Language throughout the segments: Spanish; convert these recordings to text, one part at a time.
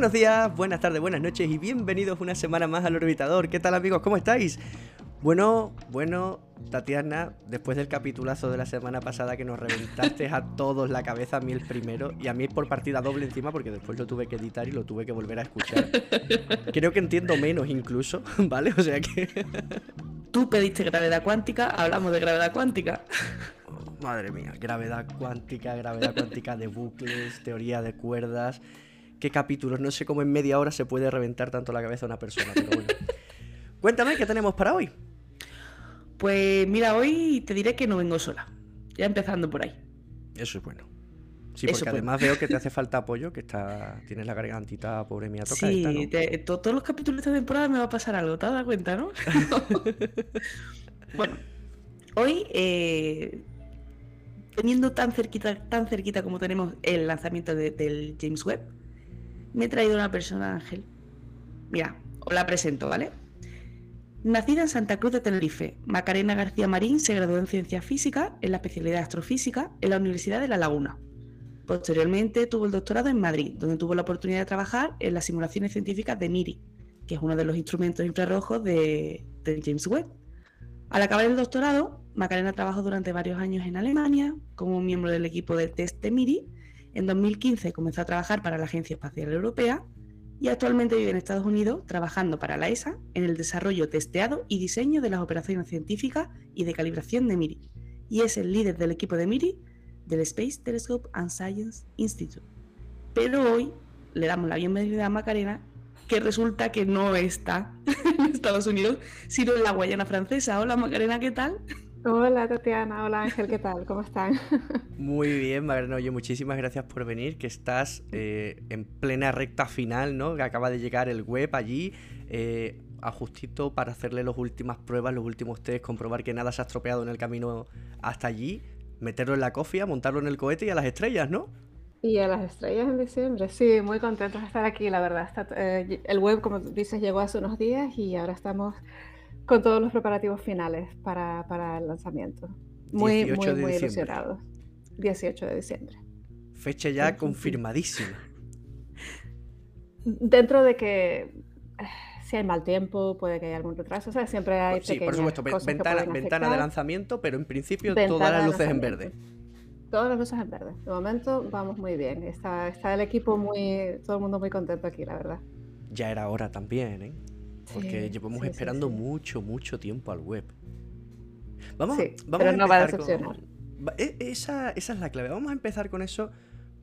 Buenos días, buenas tardes, buenas noches y bienvenidos una semana más al Orbitador. ¿Qué tal amigos? ¿Cómo estáis? Bueno, bueno, Tatiana, después del capitulazo de la semana pasada que nos reventaste a todos la cabeza, a mí el primero y a mí por partida doble encima porque después lo tuve que editar y lo tuve que volver a escuchar. Creo que entiendo menos incluso, ¿vale? O sea que... Tú pediste gravedad cuántica, hablamos de gravedad cuántica. Madre mía, gravedad cuántica, gravedad cuántica de bucles, teoría de cuerdas. ¿Qué capítulos? No sé cómo en media hora se puede reventar tanto la cabeza a una persona, pero bueno. Cuéntame, ¿qué tenemos para hoy? Pues mira, hoy te diré que no vengo sola. Ya empezando por ahí. Eso es bueno. Sí, porque además veo que te hace falta apoyo, que está tienes la gargantita, pobre mía, toca Sí, todos los capítulos de esta temporada me va a pasar algo, ¿te has dado cuenta, no? bueno, hoy eh, teniendo tan cerquita, tan cerquita como tenemos el lanzamiento del James Webb, me he traído una persona, Ángel. Mira, os la presento, ¿vale? Nacida en Santa Cruz de Tenerife, Macarena García Marín se graduó en Ciencia Física en la especialidad de Astrofísica en la Universidad de La Laguna. Posteriormente tuvo el doctorado en Madrid, donde tuvo la oportunidad de trabajar en las simulaciones científicas de MIRI, que es uno de los instrumentos infrarrojos de, de James Webb. Al acabar el doctorado, Macarena trabajó durante varios años en Alemania como miembro del equipo de test de MIRI. En 2015 comenzó a trabajar para la Agencia Espacial Europea y actualmente vive en Estados Unidos trabajando para la ESA en el desarrollo, testeado y diseño de las operaciones científicas y de calibración de MIRI. Y es el líder del equipo de MIRI del Space Telescope and Science Institute. Pero hoy le damos la bienvenida a Macarena que resulta que no está en Estados Unidos, sino en la Guayana francesa. Hola Macarena, ¿qué tal? Hola Tatiana, hola Ángel, ¿qué tal? ¿Cómo están? Muy bien, Macarena, oye, muchísimas gracias por venir, que estás eh, en plena recta final, ¿no? Que acaba de llegar el web allí, eh, ajustito para hacerle las últimas pruebas, los últimos test, comprobar que nada se ha estropeado en el camino hasta allí, meterlo en la cofia, montarlo en el cohete y a las estrellas, ¿no? Y a las estrellas en diciembre, sí, muy contentos de estar aquí, la verdad. Eh, el web, como dices, llegó hace unos días y ahora estamos con todos los preparativos finales para, para el lanzamiento. Muy, muy, muy ilusionados. 18 de diciembre. Fecha ya confirmadísima. Dentro de que eh, si hay mal tiempo, puede que haya algún retraso, o sea, siempre hay Sí, por supuesto, ventana, ventana de lanzamiento, pero en principio todas las luces en verde. Todas las luces en verde. De momento vamos muy bien. Está, está el equipo muy. Todo el mundo muy contento aquí, la verdad. Ya era hora también, ¿eh? Porque llevamos esperando mucho, mucho tiempo al web. Vamos, vamos pero no va a decepcionar. E, esa, esa es la clave. Vamos a empezar con eso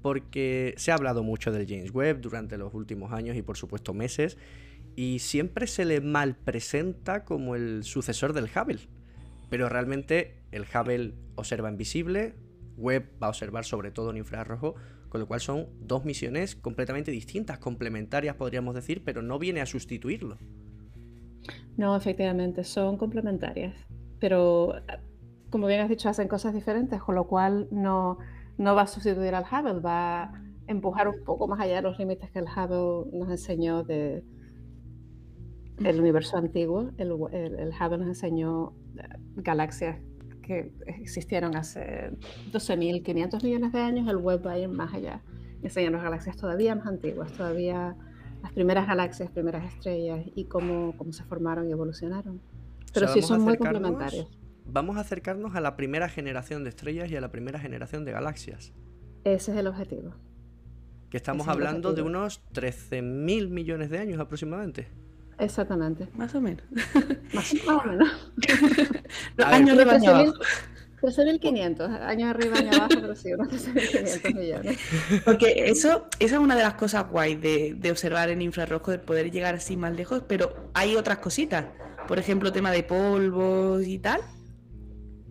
porque se ha hablado mucho del James Webb durante los últimos años y por supuesto meses y siempre se le mal presenta como el sucesor del Hubble. Pero realmente el Hubble observa invisible, Webb va a observar sobre todo en infrarrojo, con lo cual son dos misiones completamente distintas, complementarias podríamos decir, pero no viene a sustituirlo. No, efectivamente, son complementarias, pero como bien has dicho, hacen cosas diferentes, con lo cual no, no va a sustituir al Hubble, va a empujar un poco más allá de los límites que el Hubble nos enseñó de, el universo antiguo. El, Hubble nos enseñó eh, galaxias que existieron hace 12.500 millones de años, el web va a ir más allá, enseñarnos galaxias todavía más antiguas, todavía las primeras galaxias, primeras estrellas y cómo, cómo se formaron y evolucionaron. Pero sí son muy complementarios. Vamos a acercarnos a la primera generación de estrellas y a la primera generación de galaxias. Ese es el objetivo. Que estamos hablando de unos 13.000 millones de años aproximadamente. Exactamente. Más o menos. Más, o menos. años arriba, año abajo. 13.500, años arriba, año abajo, pero sí, unos 13.500 millones. Porque eso, esa es una de las cosas guay de, de, observar en infrarrojo, de poder llegar así más lejos, pero hay otras cositas. Por ejemplo, tema de polvos y tal.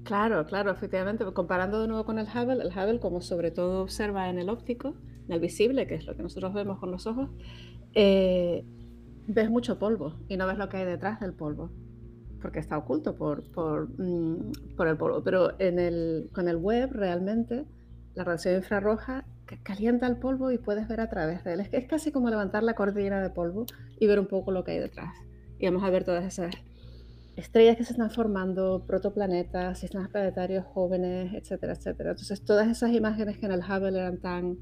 Claro, claro, efectivamente. Comparando de nuevo con el Hubble, el Hubble, como sobre todo observa en el óptico, en el visible, que es lo que nosotros vemos con los ojos, eh, ves mucho polvo y no ves lo que hay detrás del polvo, porque está oculto por, por, mm, el polvo. Pero en el, con el web realmente la radiación infrarroja calienta el polvo y puedes ver a través de él. Es, es casi como levantar la cortina de polvo y ver un poco lo que hay detrás. Y vamos a ver todas esas estrellas que se están formando, protoplanetas, sistemas planetarios jóvenes, etcétera, etcétera. Entonces todas esas imágenes que en el Hubble eran tan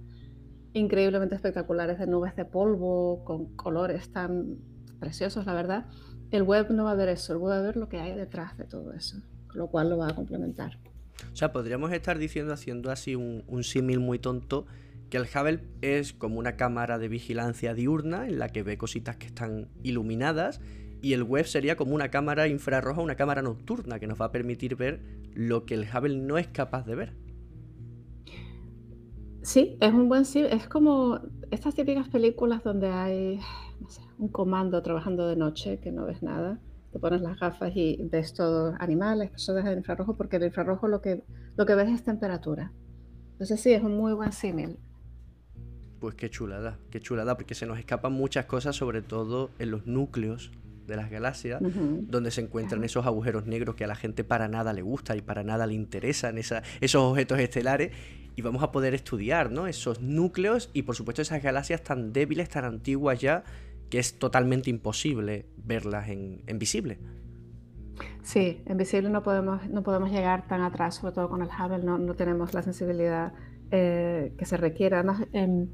increíblemente espectaculares de nubes de polvo, con colores tan preciosos, la verdad. El web no va a ver eso, el web va a ver lo que hay detrás de todo eso, lo cual lo va a complementar. O sea, podríamos estar diciendo, haciendo así un, un símil muy tonto, que el Hubble es como una cámara de vigilancia diurna en la que ve cositas que están iluminadas y el web sería como una cámara infrarroja, una cámara nocturna que nos va a permitir ver lo que el Hubble no es capaz de ver. Sí, es un buen sí. Es como estas típicas películas donde hay un comando trabajando de noche que no ves nada. Te pones las gafas y ves todo animales, personas en infrarrojo, porque el infrarrojo lo que, lo que ves es temperatura. Entonces sí, es un muy buen símil. Pues qué chulada, qué chulada, porque se nos escapan muchas cosas, sobre todo en los núcleos de las galaxias, donde se encuentran esos agujeros negros que a la gente para nada le gusta y para nada le interesan, esa, esos objetos estelares, y vamos a poder estudiar ¿no? esos núcleos y por supuesto esas galaxias tan débiles, tan antiguas ya, que es totalmente imposible verlas en, visible. Sí, en visible no podemos, no podemos llegar tan atrás, sobre todo con el Hubble, no, no tenemos la sensibilidad eh, que se requiere. Además, eh,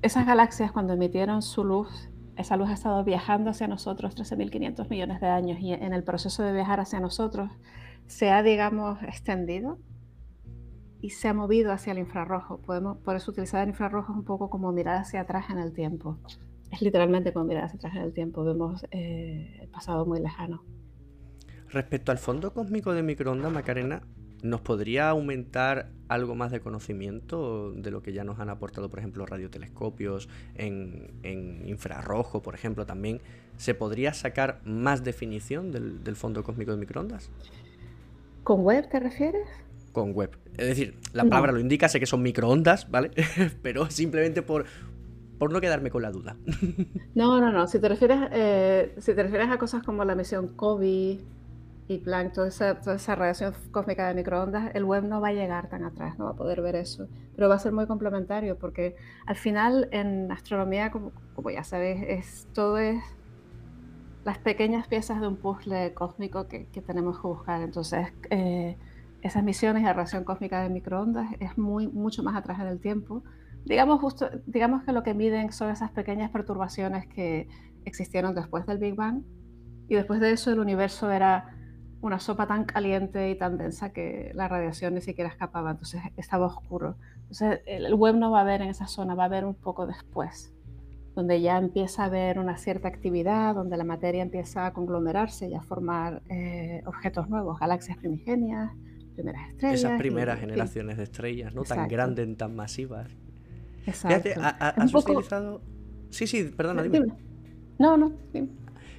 esas galaxias cuando emitieron su luz esa luz ha estado viajando hacia nosotros 13.500 millones de años y en el proceso de viajar hacia nosotros se ha, digamos, extendido y se ha movido hacia el infrarrojo. Podemos, por eso utilizar el infrarrojo es un poco como mirar hacia atrás en el tiempo. Es literalmente como mirar hacia atrás en el tiempo. Vemos eh, el pasado muy lejano. Respecto al fondo cósmico de microondas, Macarena, ¿Nos podría aumentar algo más de conocimiento de lo que ya nos han aportado, por ejemplo, radiotelescopios en, infrarrojo, por ejemplo, también? ¿Se podría sacar más definición del, fondo cósmico de microondas? ¿Con web te refieres? Con web. Es decir, la palabra lo indica, sé que son microondas, ¿vale? Pero simplemente por, por no quedarme con la duda. no, no, no. Si te refieres, eh, si te refieres a cosas como la misión COVID y Planck, toda esa, toda esa radiación cósmica de microondas, el web no va a llegar tan atrás, no va a poder ver eso, pero va a ser muy complementario porque al final en astronomía, como, como ya sabes, es, todo es las pequeñas piezas de un puzzle cósmico que, que tenemos que buscar. Entonces, eh, esas misiones de radiación cósmica de microondas es muy, mucho más atrás en el tiempo. Digamos, justo, digamos que lo que miden son esas pequeñas perturbaciones que existieron después del Big Bang y después de eso el universo era una sopa tan caliente y tan densa que la radiación ni siquiera escapaba, entonces estaba oscuro. Entonces el web no va a ver en esa zona, va a ver un poco después, donde ya empieza a haber una cierta actividad, donde la materia empieza a conglomerarse y a formar eh, objetos nuevos, galaxias primigenias, primeras estrellas. Esas primeras generaciones de estrellas, ¿no? Tan grandes, tan masivas. Exacto. Fíjate, has utilizado... Sí, sí, perdona, dime. No, no,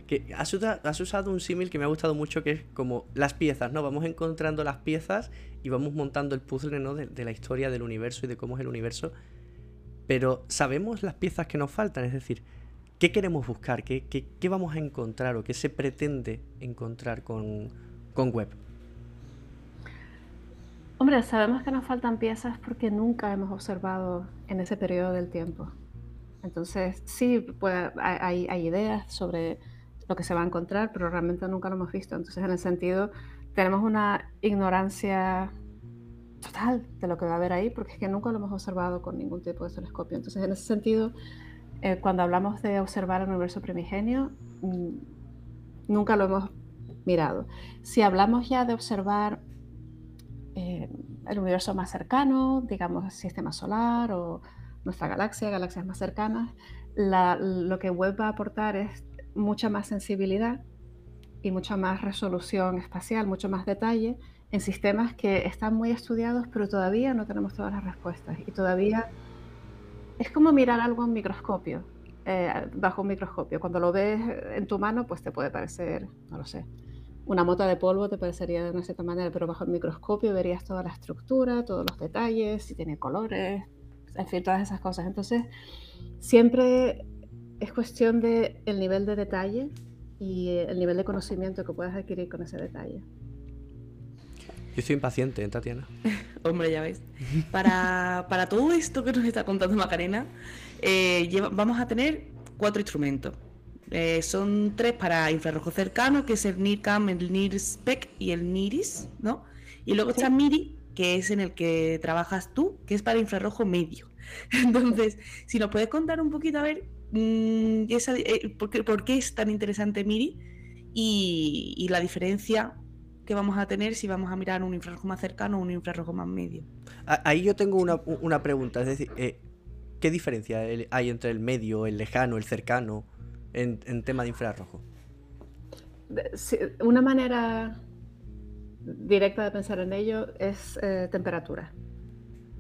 que has, usado un símil que me ha gustado mucho, que es como las piezas, ¿no? Vamos encontrando las piezas y vamos montando el puzzle, ¿no? De, la historia del universo y de cómo es el universo. Pero sabemos las piezas que nos faltan, es decir, ¿qué queremos buscar? ¿Qué, qué, vamos a encontrar o qué se pretende encontrar con, con web? Hombre, sabemos que nos faltan piezas porque nunca hemos observado en ese periodo del tiempo. Entonces, sí, hay, hay, ideas sobre lo que se va a encontrar, pero realmente nunca lo hemos visto. Entonces, en el sentido, tenemos una ignorancia total de lo que va a haber ahí, porque es que nunca lo hemos observado con ningún tipo de telescopio. Entonces, en ese sentido, eh, cuando hablamos de observar el universo primigenio, mm, nunca lo hemos mirado. Si hablamos ya de observar eh, el universo más cercano, digamos sistema solar o nuestra galaxia, galaxias más cercanas, lo que Webb va a aportar es mucha más sensibilidad y mucha más resolución espacial, mucho más detalle en sistemas que están muy estudiados, pero todavía no tenemos todas las respuestas. Y todavía es como mirar algo en microscopio, eh, bajo un microscopio. Cuando lo ves en tu mano, pues te puede parecer, no lo sé, una mota de polvo te parecería de una cierta manera, pero bajo el microscopio verías toda la estructura, todos los detalles, si tiene colores, en fin, todas esas cosas. Entonces, siempre es cuestión de el nivel de detalle y el nivel de conocimiento que puedas adquirir con ese detalle. Yo estoy impaciente, ¿eh, Tatiana? Hombre, ya ves. Para, para, todo esto que nos está contando Macarena, eh, vamos a tener cuatro instrumentos. Eh, son tres para infrarrojo cercano, que es el NIRCAM, el NIRSPEC y el NIRIS, ¿no? Y luego está MIRI, que es en el que trabajas tú, que es para infrarrojo medio. Entonces, si nos puedes contar un poquito, a ver, mm, eh, por, qué, es tan interesante Miri y, la diferencia que vamos a tener si vamos a mirar un infrarrojo más cercano o un infrarrojo más medio. Ahí yo tengo una, pregunta, es decir, eh, ¿qué diferencia hay entre el medio, el lejano, el cercano en, tema de infrarrojo? una manera directa de pensar en ello es eh, temperatura.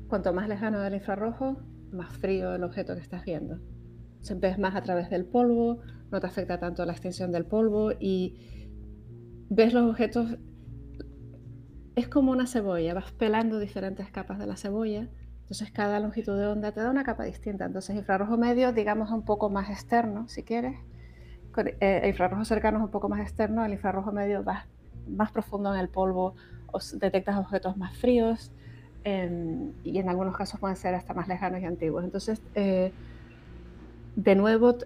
Cuanto más lejano del infrarrojo, más frío el objeto que estás viendo. Se ves más a través del polvo, no te afecta tanto la extensión del polvo y ves los objetos. Es como una cebolla, vas pelando diferentes capas de la cebolla, entonces cada longitud de onda te da una capa distinta. Entonces infrarrojo medio, digamos, un poco más externo, si quieres. Eh, infrarrojo cercano es un poco más externo, el infrarrojo medio vas más profundo en el polvo, o detectas objetos más fríos y en algunos casos pueden ser hasta más lejanos y antiguos. Entonces, eh, de nuevo,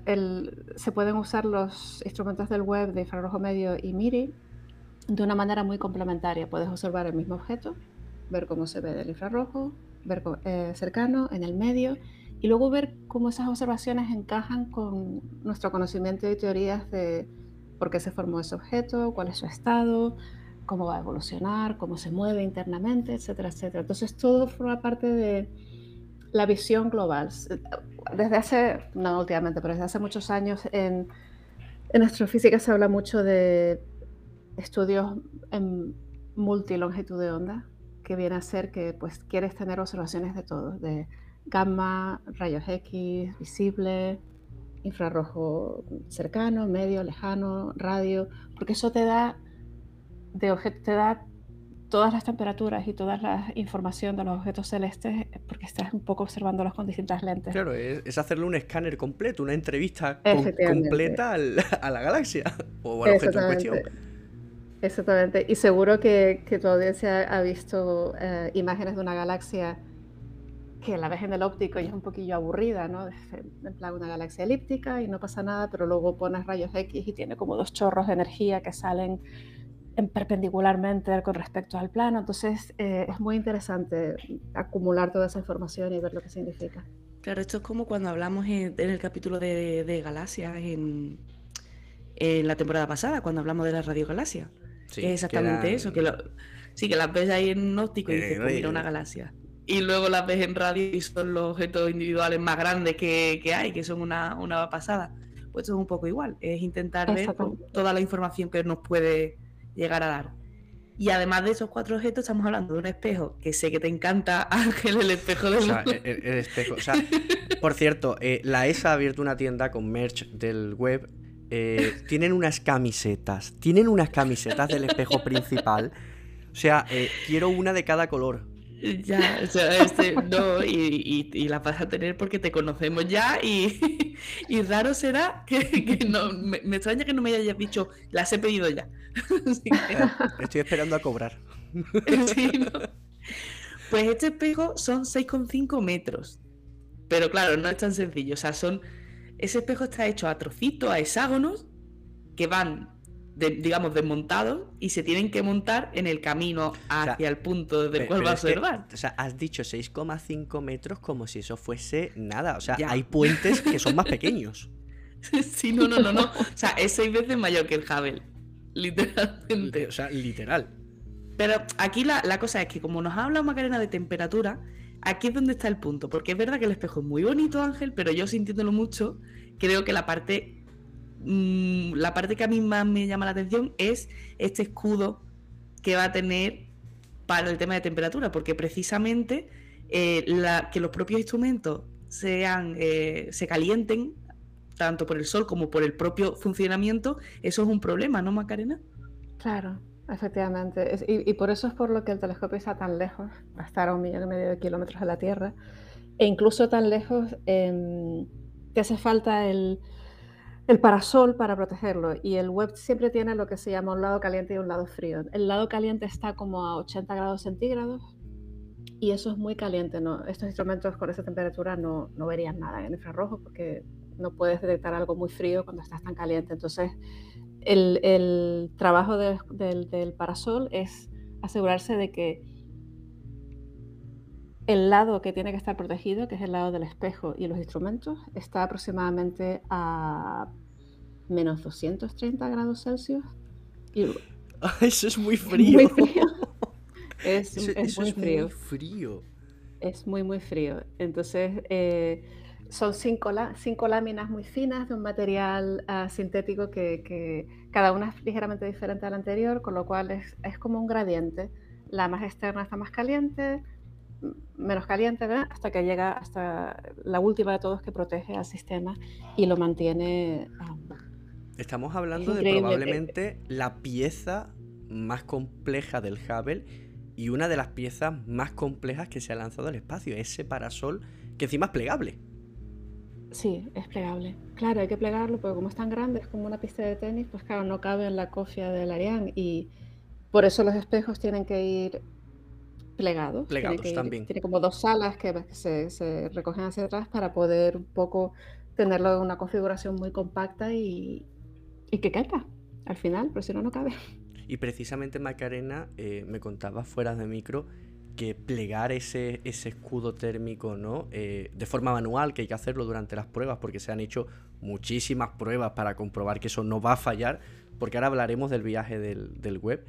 se pueden usar los instrumentos del web de infrarrojo medio y MIRI de una manera muy complementaria. Puedes observar el mismo objeto, ver cómo se ve del infrarrojo, ver eh, cercano, en el medio, y luego ver cómo esas observaciones encajan con nuestro conocimiento y teorías de por qué se formó ese objeto, cuál es su estado, cómo va a evolucionar, cómo se mueve internamente, etcétera, etcétera. Entonces todo forma parte de la visión global. Desde hace, no últimamente, pero desde hace muchos años en, en astrofísica se habla mucho de estudios en multilongitud de onda, que viene a ser que pues quieres tener observaciones de todo, de gamma, rayos X, visible, infrarrojo cercano, medio, lejano, radio, porque eso te da, de objeto, te da todas las temperaturas y toda la información de los objetos celestes porque estás un poco observándolos con distintas lentes. Claro, es, hacerle un escáner completo, una entrevista completa a la galaxia o al objeto en cuestión. Exactamente, y seguro que, que tu audiencia ha visto eh, imágenes de una galaxia que la ves en el óptico y es un poquillo aburrida, ¿no? En plan una galaxia elíptica y no pasa nada, pero luego pones rayos X y tiene como dos chorros de energía que salen en perpendicularmente con respecto al plano. Entonces eh, es muy interesante acumular toda esa información y ver lo que significa. Claro, esto es como cuando hablamos en, el capítulo de, galaxias en, en, la temporada pasada, cuando hablamos de la radiogalaxia. Sí, es exactamente eso, que sí, que las ves ahí en un óptico y dices, pues mira una galaxia y luego las ves en radio y son los objetos individuales más grandes que, hay, que son una, una, pasada. Pues eso es un poco igual, es intentar ver toda la información que nos puede llegar a dar. Y además de esos cuatro objetos, estamos hablando de un espejo que sé que te encanta, Ángel, el espejo del o el, espejo. O sea, por cierto, eh, la ESA ha abierto una tienda con merch del web. Eh, tienen unas camisetas. Tienen unas camisetas del espejo principal. O sea, eh, quiero una de cada color. Ya, o sea, este, no, y, y, la vas a tener porque te conocemos ya y, y raro será que, no, me, extraña que no me hayas dicho, las he pedido ya. Estoy esperando a cobrar. Pues este espejo son 6,5 metros, pero claro, no es tan sencillo, o sea, son, ese espejo está hecho a trocitos, a hexágonos, que van digamos, desmontados y se tienen que montar en el camino hacia el punto del cual va a observar. o sea, has dicho 6,5 metros como si eso fuese nada. O sea, hay puentes que son más pequeños. sí, no, no, no, no. O sea, es seis veces mayor que el Hubble. Literalmente. O sea, literal. Pero aquí la, la cosa es que como nos ha hablado Macarena de temperatura, aquí es donde está el punto. Porque es verdad que el espejo es muy bonito, Ángel, pero yo sintiéndolo mucho, creo que la parte Mm, la parte que a mí más me llama la atención es este escudo que va a tener para el tema de temperatura, porque precisamente eh, que los propios instrumentos sean, eh, se calienten tanto por el sol como por el propio funcionamiento, eso es un problema, ¿no, Macarena? Claro, efectivamente. y, por eso es por lo que el telescopio está tan lejos, va a estar a un millón y medio de kilómetros de la Tierra, e incluso tan lejos que hace falta el, el parasol para protegerlo y el web siempre tiene lo que se llama un lado caliente y un lado frío. El lado caliente está como a 80 grados centígrados y eso es muy caliente. ¿no? Estos instrumentos con esa temperatura no, no verían nada en infrarrojo porque no puedes detectar algo muy frío cuando estás tan caliente. Entonces, el, el trabajo del, del parasol es asegurarse de que el lado que tiene que estar protegido, que es el lado del espejo y los instrumentos, está aproximadamente a menos 230 grados Celsius. Y Eso es muy frío. muy frío. Es, Eso, es eso muy es frío. muy frío. Es muy, muy frío. Entonces, eh, son cinco, cinco láminas muy finas de un material ah, sintético que, que cada una es ligeramente diferente a la anterior, con lo cual es, es como un gradiente. La más externa está más caliente, menos caliente, ¿verdad? hasta que llega hasta la última de todos que protege al sistema y lo mantiene. ah, Estamos hablando de probablemente la pieza más compleja del Hubble y una de las piezas más complejas que se ha lanzado al espacio. Ese parasol que encima es plegable. Sí, es plegable. Claro, hay que plegarlo, porque como es tan grande, es como una pista de tenis, pues claro, no cabe en la cofia del Ariane y por eso los espejos tienen que ir plegados. Plegados que ir- también. Tiene como dos salas que se, se recogen hacia atrás para poder un poco tenerlo en una configuración muy compacta y, y que quepa al final, pero si no, no cabe. Y precisamente Macarena eh, me contaba fuera de micro que plegar ese, ese escudo térmico, ¿no? Eh, de forma manual, que hay que hacerlo durante las pruebas, porque se han hecho muchísimas pruebas para comprobar que eso no va a fallar, porque ahora hablaremos del viaje del, del web.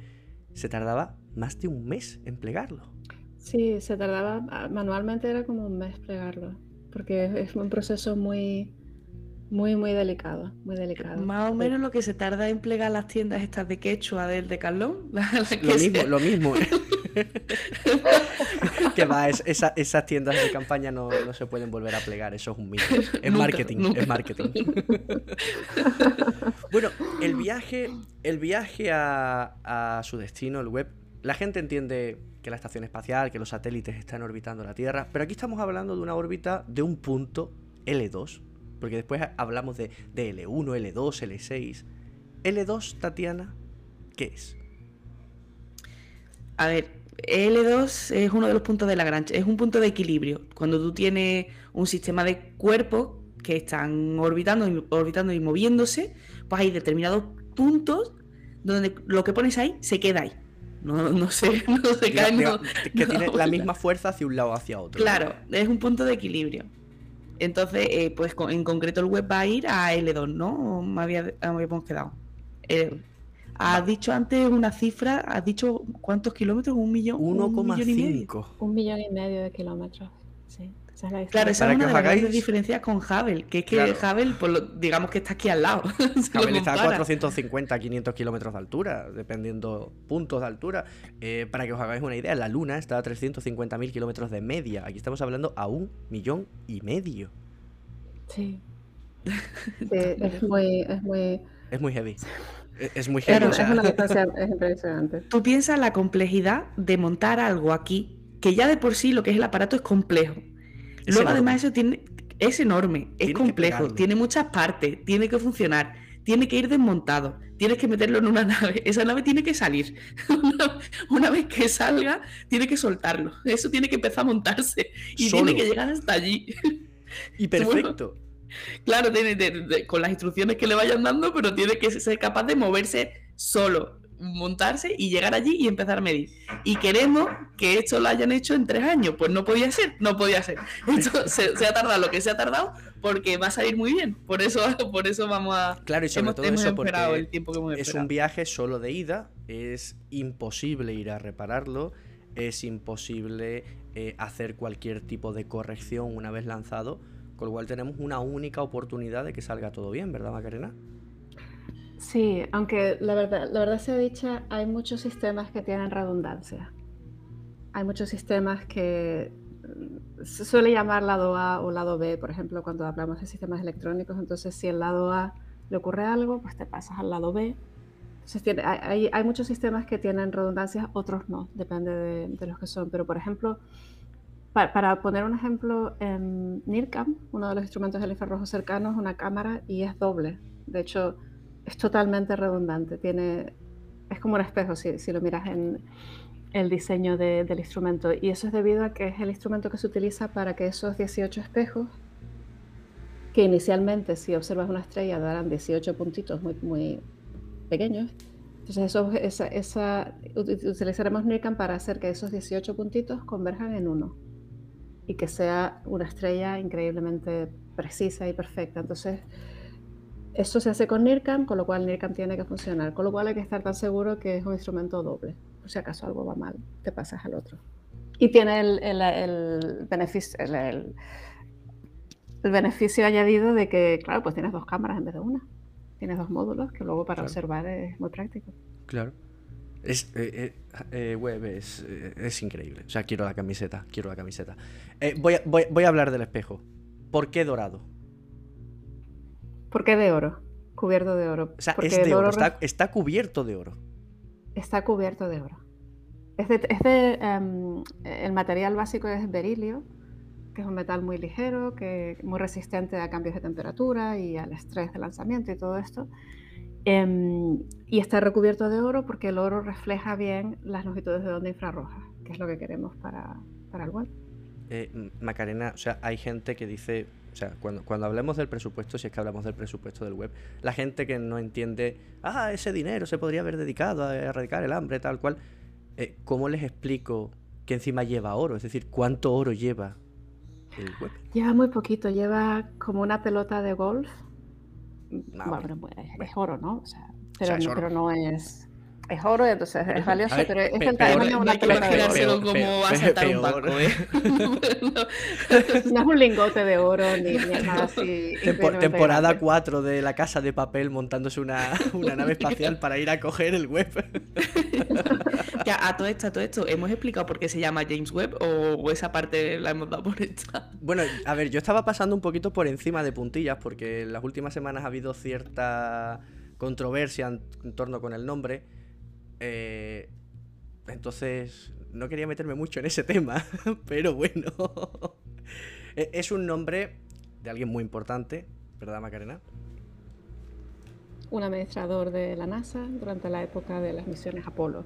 Se tardaba más de un mes en plegarlo. Sí, se tardaba, ah, manualmente era como un mes plegarlo, porque es, un proceso muy, muy, muy delicado, muy delicado. Más o menos lo que se tarda en plegar las tiendas estas de quechua del la- la que Lo mismo, se- lo mismo. que va, es- esa- esas tiendas de campaña no, no se pueden volver a plegar, eso es un mito. Es marketing, nunca. es marketing. bueno, el viaje, el viaje a, a su destino, el web, la gente entiende que la estación espacial, que los satélites están orbitando la Tierra, pero aquí estamos hablando de una órbita de un punto L2, porque después hablamos de, de L1, L2, L6. L2, Tatiana, ¿qué es? A ver, L2 es uno de los puntos de Lagrange, es un punto de equilibrio. Cuando tú tienes un sistema de cuerpos que están orbitando y, orbitando y moviéndose, pues hay determinados puntos donde lo que pones ahí se queda ahí. No, no se, no se Diga- que no tiene la misma fuerza hacia un lado o hacia otro. ¿no? Claro, es un punto de equilibrio. Entonces, eh, pues en concreto el web va a ir a L2, ¿no? ¿O me había- habíamos quedado. Eh, has Va. dicho antes una cifra, has dicho cuántos kilómetros, un millón, un millón y medio. 1,5. Un millón y medio de kilómetros. Sí, la Claro, esa Para es que una de os las grandes diferencias con Hubble, que es que Claro. Hubble, pues, lo- digamos que está aquí al lado. Hubble está a compara. 450, 500 kilómetros de altura, dependiendo puntos de altura. Eh, para que os hagáis una idea, la Luna está a 350.000 kilómetros de media. Aquí estamos hablando a un millón y medio. Sí. Sí, es muy, es muy, Es muy heavy. Es, es muy heavy. Claro, o es sea, una distancia, es impresionante. Tú piensas la complejidad de montar algo aquí, que ya de por sí lo que es el aparato es complejo. Luego enorme. además eso tiene, es enorme, es complejo, tiene muchas partes, tiene que funcionar, tiene que ir desmontado, tienes que meterlo en una nave, esa nave tiene que salir. Una, una vez que salga, tiene que soltarlo, eso tiene que empezar a montarse y Solo. tiene que llegar hasta allí. y perfecto. Claro, tiene, de- de- con las instrucciones que le vayan dando, pero tiene que ser capaz de moverse solo, montarse y llegar allí y empezar a medir. Y queremos que esto lo hayan hecho en tres años. Pues no podía ser, no podía ser. Esto se, se ha tardado lo que se ha tardado porque va a salir muy bien. Por eso, por eso vamos a. Claro, y sobre hemos todo hemos eso porque el tiempo que hemos Es esperado. un viaje solo de ida, es imposible ir a repararlo, es imposible eh, hacer cualquier tipo de corrección una vez lanzado, con lo cual tenemos una única oportunidad de que salga todo bien, ¿verdad, Macarena? Sí, aunque la verdad, la verdad sea dicha, hay muchos sistemas que tienen redundancia. Hay muchos sistemas que mm, se suele llamar lado A o lado B, por ejemplo, cuando hablamos de sistemas electrónicos. Entonces, si el lado A le ocurre algo, pues te pasas al lado B. Entonces, tiene- hay, hay- muchos sistemas que tienen redundancias, otros no, depende de, de los que son. Pero, por ejemplo, pa- para poner un ejemplo, en NIRCam, uno de los instrumentos del infrarrojo cercano, es una cámara y es doble. De hecho, es totalmente redundante. Tiene, es como un espejo si, si lo miras en el diseño de- del instrumento. Y eso es debido a que es el instrumento que se utiliza para que esos 18 espejos, que inicialmente si observas una estrella darán 18 puntitos muy, muy pequeños, entonces eso, esa, esa, ut- utilizaremos NIRCam para hacer que esos 18 puntitos converjan en uno. y que sea una estrella increíblemente precisa y perfecta. Entonces, eso se hace con NIRCAM, con lo cual NIRCAM tiene que funcionar, con lo cual hay que estar tan seguro que es un instrumento doble. Por si acaso algo va mal, te pasas al otro. Y tiene el, beneficio, el, beneficio añadido de que, claro, pues tienes dos cámaras en vez de una. Tienes dos módulos que luego para observar es muy práctico. Claro. Es, eh, eh, eh, web es, es, increíble. O sea, quiero la camiseta. Quiero la camiseta. voy, a, voy, a hablar del espejo. ¿Por qué dorado? ¿Por qué de oro? Cubierto de oro. O sea, es de oro. Está, cubierto de oro. Está cubierto de oro. Es de, em, el material básico es berilio, que es un metal muy ligero, que muy resistente a cambios de temperatura y al estrés de lanzamiento y todo esto. Em, y está recubierto de oro porque el oro refleja bien las longitudes de onda infrarroja, que es lo que queremos para, para el web. Eh, Macarena, o sea, hay gente que dice, o sea, cuando, cuando hablemos del presupuesto, si es que hablamos del presupuesto del web, la gente que no entiende, ah, ese dinero se podría haber dedicado a erradicar el hambre, tal cual, eh, ¿cómo les explico que encima lleva oro? Es decir, ¿cuánto oro lleva el web? Lleva muy poquito, lleva como una pelota de golf bueno, es, oro, ¿no? O sea, pero, pero no es es oro, entonces es valioso, pero es el tamaño de una pelota de oro. como a saltar un banco, ¿eh? no es un lingote de oro ni, nada así. temporada 4 de la casa de papel montándose una, una nave espacial para ir a coger el web. ya, a todo esto, a todo esto, ¿hemos explicado por qué se llama James Webb o esa parte la hemos dado por hecha? Bueno, a ver, yo estaba pasando un poquito por encima de puntillas porque en las últimas semanas ha habido cierta controversia en torno con el nombre. Eh, entonces, no quería meterme mucho en ese tema, pero bueno. E, es un nombre de alguien muy importante, ¿verdad, Macarena? Un administrador de la NASA durante la época de las misiones Apolo.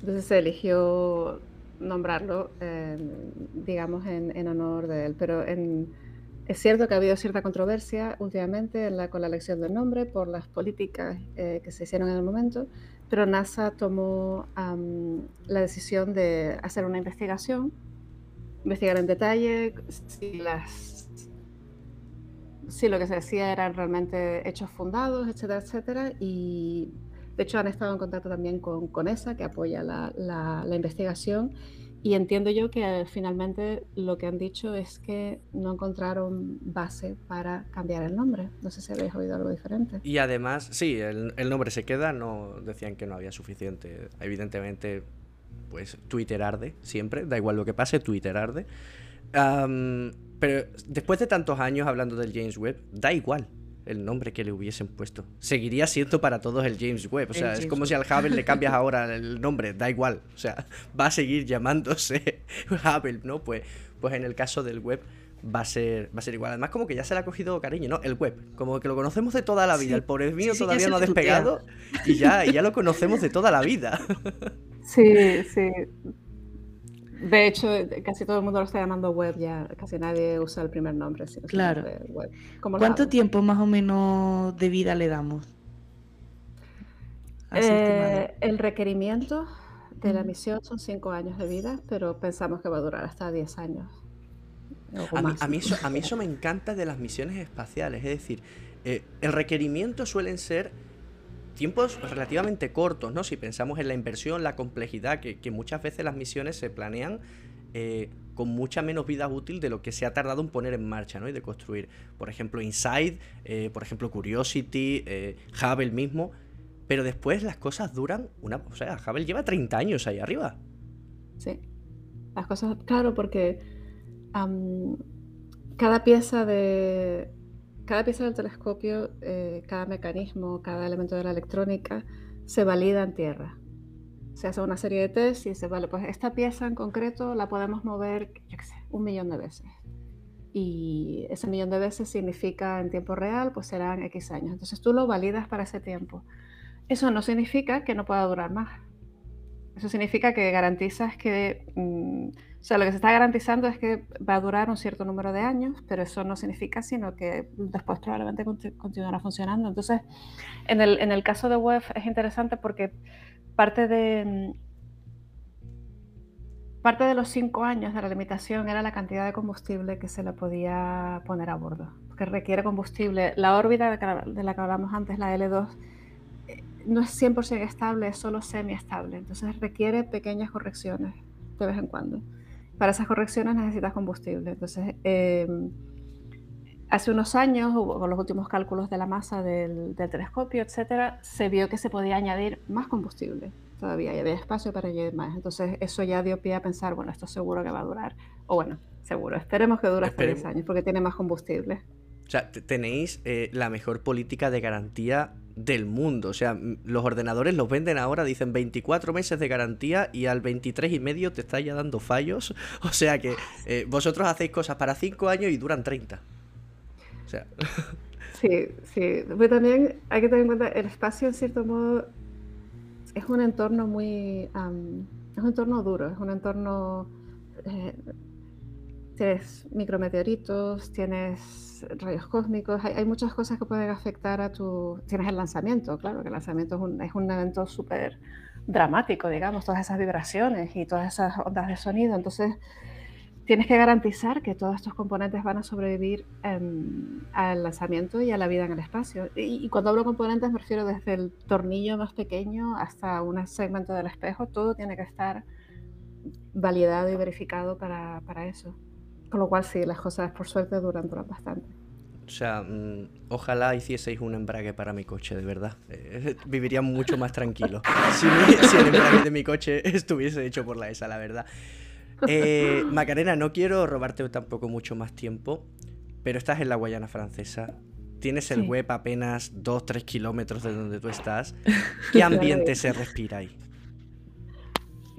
Entonces se eligió nombrarlo, digamos, en, honor de él. Pero es cierto que ha habido cierta controversia últimamente con la elección del nombre por las políticas eh, que se hicieron en el momento pero NASA tomó la decisión de hacer una investigación, investigar en detalle si, las, si lo que se decía eran realmente hechos fundados, etcétera, etcétera. Y de hecho han estado en contacto también con, con ESA, que apoya la, la, la investigación y entiendo yo que finalmente lo que han dicho es que no encontraron base para cambiar el nombre. No sé si habéis oído algo diferente. Y además, sí, el, nombre se queda, no decían que no había suficiente. Evidentemente, pues Twitter arde siempre, da igual lo que pase, Twitter arde. pero después de tantos años hablando del James Webb, da igual el nombre que le hubiesen puesto. Seguiría siendo para todos el James Webb. O sea, es como si al Hubble le cambias ahora el nombre, da igual. O sea, va a seguir llamándose Hubble, ¿no? Pues, pues en el caso del web va a ser va a ser igual. Además, como que ya se le ha cogido cariño, ¿no? El web. Como que lo conocemos de toda la vida. el pobre mío todavía no ha despegado y ya, y ya lo conocemos de toda la vida. Sí, sí. De hecho, casi todo el mundo lo está llamando web ya, casi nadie usa el primer nombre. claro. ¿Cuánto tiempo más o menos de vida le damos? Eh, el requerimiento de la misión son cinco años de vida, pero pensamos que va a durar hasta 10 años. A mí, eso, a mí eso me encanta de las misiones espaciales, es decir, eh, el requerimiento suelen ser tiempos relativamente cortos, ¿no? Si pensamos en la inversión, la complejidad, que, muchas veces las misiones se planean eh, con mucha menos vida útil de lo que se ha tardado en poner en marcha, ¿no? Y de construir. Por ejemplo, Inside, eh, por ejemplo, Curiosity, eh, Hubble mismo. Pero después las cosas duran una... O sea, Hubble lleva 30 años ahí arriba. Sí. Las cosas... Claro, porque cada pieza de, cada pieza del telescopio, eh, cada mecanismo, cada elemento de la electrónica se valida en tierra. Se hace una serie de test y dice, vale, pues esta pieza en concreto la podemos mover, yo qué sé, un millón de veces. Y ese millón de veces significa en tiempo real, pues serán X años. Entonces tú lo validas para ese tiempo. Eso no significa que no pueda durar más. Eso significa que garantizas que, mm, o sea, lo que se está garantizando es que va a durar un cierto número de años, pero eso no significa sino que después probablemente continuará funcionando. Entonces, en el, en el caso de web es interesante porque parte de, parte de los cinco años de la limitación era la cantidad de combustible que se le podía poner a bordo, que requiere combustible. La órbita de la que hablamos antes, la L2, eh, no es 100% estable, es solo semi-estable, entonces requiere pequeñas correcciones de vez en cuando. Para esas correcciones necesitas combustible. Entonces, em, hace unos años, con los últimos cálculos de la masa del, telescopio, etcétera, se vio que se podía añadir más combustible todavía y había espacio para añadir más. Entonces, eso ya dio pie a pensar, bueno, esto seguro que va a durar. O bueno, seguro, esperemos que dure hasta 10 años porque tiene más combustible. O sea, tenéis eh, la mejor política de garantía del mundo. O sea, los ordenadores los venden ahora, dicen 24 meses de garantía y al 23 y medio te está ya dando fallos. O sea que eh, vosotros hacéis cosas para 5 años y duran 30. O sea. Sí, sí. Pero también hay que tener en cuenta, el espacio en cierto modo es un entorno muy... es un entorno duro, es un entorno... Eh, tienes micrometeoritos, tienes rayos cósmicos, hay, muchas cosas que pueden afectar a tu... Tienes el lanzamiento, claro, que el lanzamiento es un, es un evento súper dramático, digamos, todas esas vibraciones y todas esas ondas de sonido. Entonces, tienes que garantizar que todos estos componentes van a sobrevivir em, al lanzamiento y a la vida en el espacio. Y, cuando hablo componentes me refiero desde el tornillo más pequeño hasta un segmento del espejo, todo tiene que estar validado y verificado para, para eso. Con lo cual sí, las cosas por suerte duran, duran bastante. O sea, mm, ojalá hicieseis un embrague para mi coche, de verdad. Eh, viviría mucho más tranquilo si, si, el embrague de mi coche estuviese hecho por la ESA, la verdad. Eh, Macarena, no quiero robarte tampoco mucho más tiempo, pero estás en la Guayana francesa. Tienes el web apenas 2-3 kilómetros de donde tú estás. ¿Qué ambiente se respira ahí?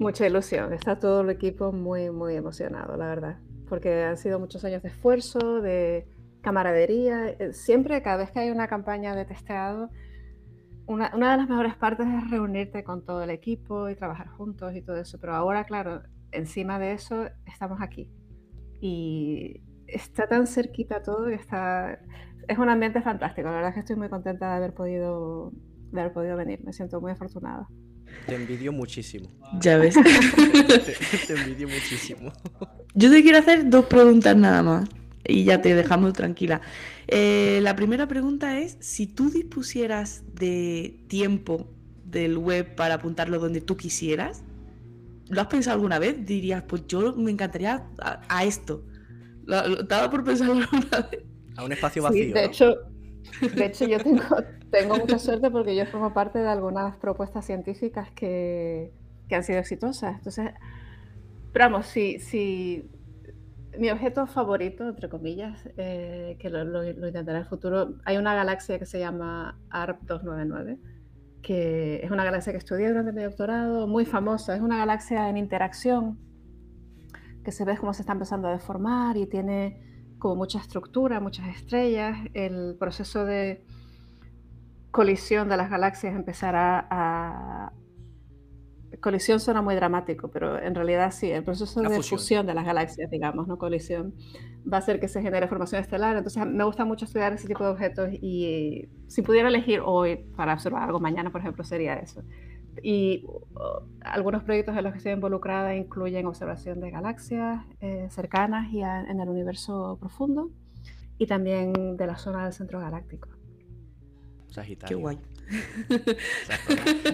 Mucha ilusión. Está todo el equipo muy, muy emocionado, la verdad. Porque han sido muchos años de esfuerzo, de camaradería. Eh, siempre, cada vez que hay una campaña de testeado, una, una, de las mejores partes es reunirte con todo el equipo y trabajar juntos y todo eso. Pero ahora, claro, encima de eso estamos aquí. Y está tan cerquita todo y está... Es un ambiente fantástico. La verdad es que estoy muy contenta de haber podido, de haber podido venir. Me siento muy afortunada. Te envidio muchísimo. Ya ves. te, envidio muchísimo. Yo te quiero hacer dos preguntas nada más y ya te dejamos tranquila. Eh, la primera pregunta es, si tú dispusieras de tiempo del web para apuntarlo donde tú quisieras, ¿Lo has pensado alguna vez? Dirías, pues yo me encantaría a, esto. ¿Estaba por pensarlo alguna vez? A un espacio vacío. Sí, de, hecho, de hecho, yo tengo, tengo mucha suerte porque yo formo parte de algunas propuestas científicas que, que han sido exitosas. Entonces, pero vamos, si, si mi objeto favorito, entre comillas, eh, que lo, lo, lo, intentaré en el futuro, hay una galaxia que se llama ARP 299 que es una galaxia que estudié durante mi doctorado, muy famosa, es una galaxia en interacción, que se ve cómo se está empezando a deformar y tiene como mucha estructura, muchas estrellas. El proceso de colisión de las galaxias empezará a... Colisión suena muy dramático, pero en realidad sí, el proceso de fusión de las galaxias, digamos, no colisión, va a hacer que se genere formación estelar. Entonces me gusta mucho estudiar ese tipo de objetos y si pudiera elegir hoy para observar algo mañana, por ejemplo, sería eso. Y uh, algunos proyectos en los que estoy involucrada incluyen observación de galaxias eh, cercanas y en el universo profundo y también de la zona del centro galáctico. Sagitario. Qué guay.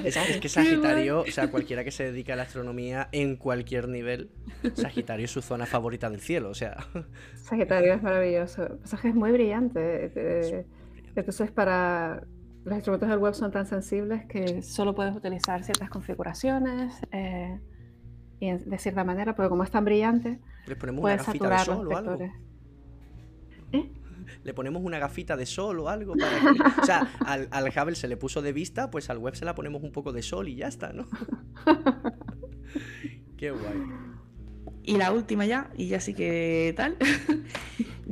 Es, que Sagitario, o sea, cualquiera que se dedique a la astronomía en cualquier nivel, Sagitario es su zona favorita del cielo, o sea. Sagitario es maravilloso. El pasaje es muy brillante. Eh, entonces, para los instrumentos del web son tan sensibles que solo puedes utilizar ciertas configuraciones eh, y de cierta manera, pero como es tan brillante, puedes saturar los vectores. ¿Eh? le ponemos una gafita de sol o algo para O sea, al, al Hubble se le puso de vista, pues al web se la ponemos un poco de sol y ya está, ¿no? Qué guay. Y la última ya, y ya sí que tal.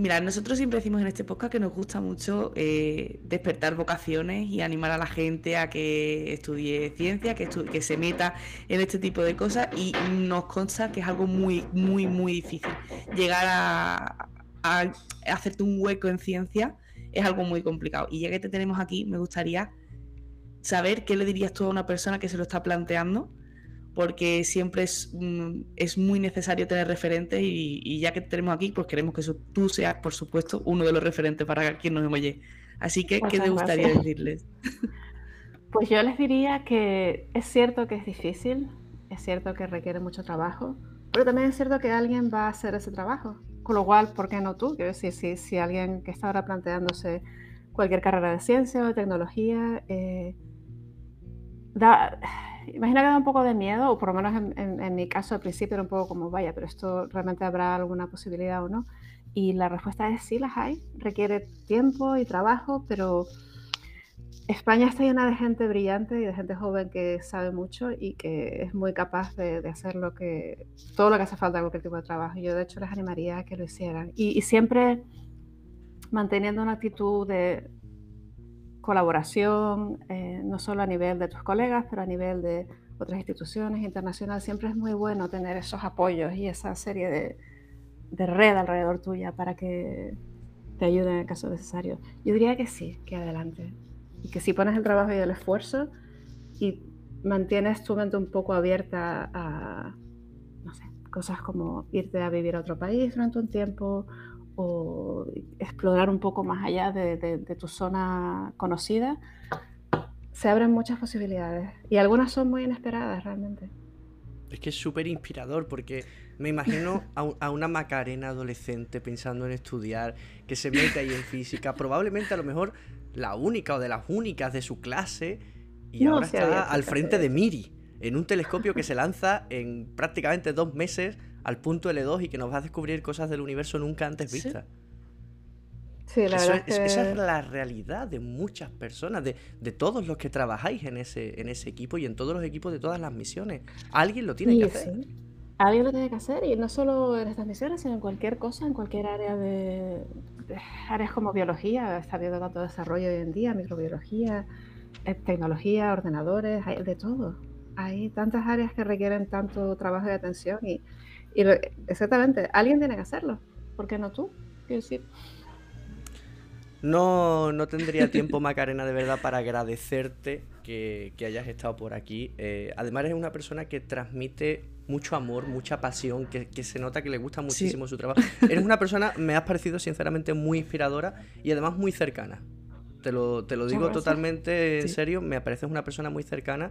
Mira, nosotros siempre decimos en este podcast que nos gusta mucho eh, despertar vocaciones y animar a la gente a que estudie ciencia, que, que se meta en este tipo de cosas y nos consta que es algo muy, muy, muy difícil. Llegar a, a hacerte un hueco en ciencia es algo muy complicado. Y ya que te tenemos aquí, me gustaría saber qué le dirías tú a una persona que se lo está planteando porque siempre es, mm, es muy necesario tener referentes y, ya que tenemos aquí, pues queremos que tú seas, por supuesto, uno de los referentes para quien nos oye. Así que, ¿qué te gustaría decirles? Pues yo les diría que es cierto que es difícil, es cierto que requiere mucho trabajo, pero también es cierto que alguien va a hacer ese trabajo. Con lo cual, ¿por qué no tú? Quiero decir, si, si alguien que está ahora planteándose cualquier carrera de ciencia o de tecnología, eh, da, imagina que da un poco de miedo, o por lo menos en, en, mi caso al principio era un poco como, vaya, pero esto realmente habrá alguna posibilidad o no. Y la respuesta es sí, las hay. Requiere tiempo y trabajo, pero España está llena de gente brillante y de gente joven que sabe mucho y que es muy capaz de, hacer lo que, todo lo que hace falta cualquier tipo de trabajo. Yo de hecho les animaría a que lo hicieran. Y, siempre manteniendo una actitud de colaboración, eh, no solo a nivel de tus colegas, pero a nivel de otras instituciones internacionales. Siempre es muy bueno tener esos apoyos y esa serie de, de red alrededor tuya para que te ayuden en el caso necesario. Yo diría que sí, que adelante. Y que si pones el trabajo y el esfuerzo y mantienes tu mente un poco abierta a, no sé, cosas como irte a vivir a otro país durante un tiempo o explorar un poco más allá de, de tu zona conocida, se abren muchas posibilidades y algunas son muy inesperadas realmente. Es que es súper inspirador porque me imagino a, una Macarena adolescente pensando en estudiar, que se mete ahí en física, probablemente a lo mejor la única o de las únicas de su clase, y ahora está al frente de Miri, en un telescopio que se lanza en prácticamente dos meses al punto L2 y que nos va a descubrir cosas del universo nunca antes vistas. Sí, la verdad es, Esa es la realidad de muchas personas, de, todos los que trabajáis en ese, en ese equipo y en todos los equipos de todas las misiones. Alguien lo tiene que hacer. Alguien lo tiene que hacer y no solo en estas misiones, sino en cualquier cosa, en cualquier área de, áreas como biología. Está habiendo tanto desarrollo hoy en día, microbiología, eh, tecnología, ordenadores, hay de todo. Hay tantas áreas que requieren tanto trabajo y atención y, exactamente, alguien tiene que hacerlo. ¿Por qué no tú? Quiero decir. No, no tendría tiempo, Macarena, de verdad, para agradecerte que, hayas estado por aquí. Eh, además, eres una persona que transmite mucho amor, mucha pasión, que, se nota que le gusta muchísimo su trabajo. Eres una persona, me has parecido sinceramente muy inspiradora y además muy cercana. Te lo, te lo digo totalmente en serio, me pareces una persona muy cercana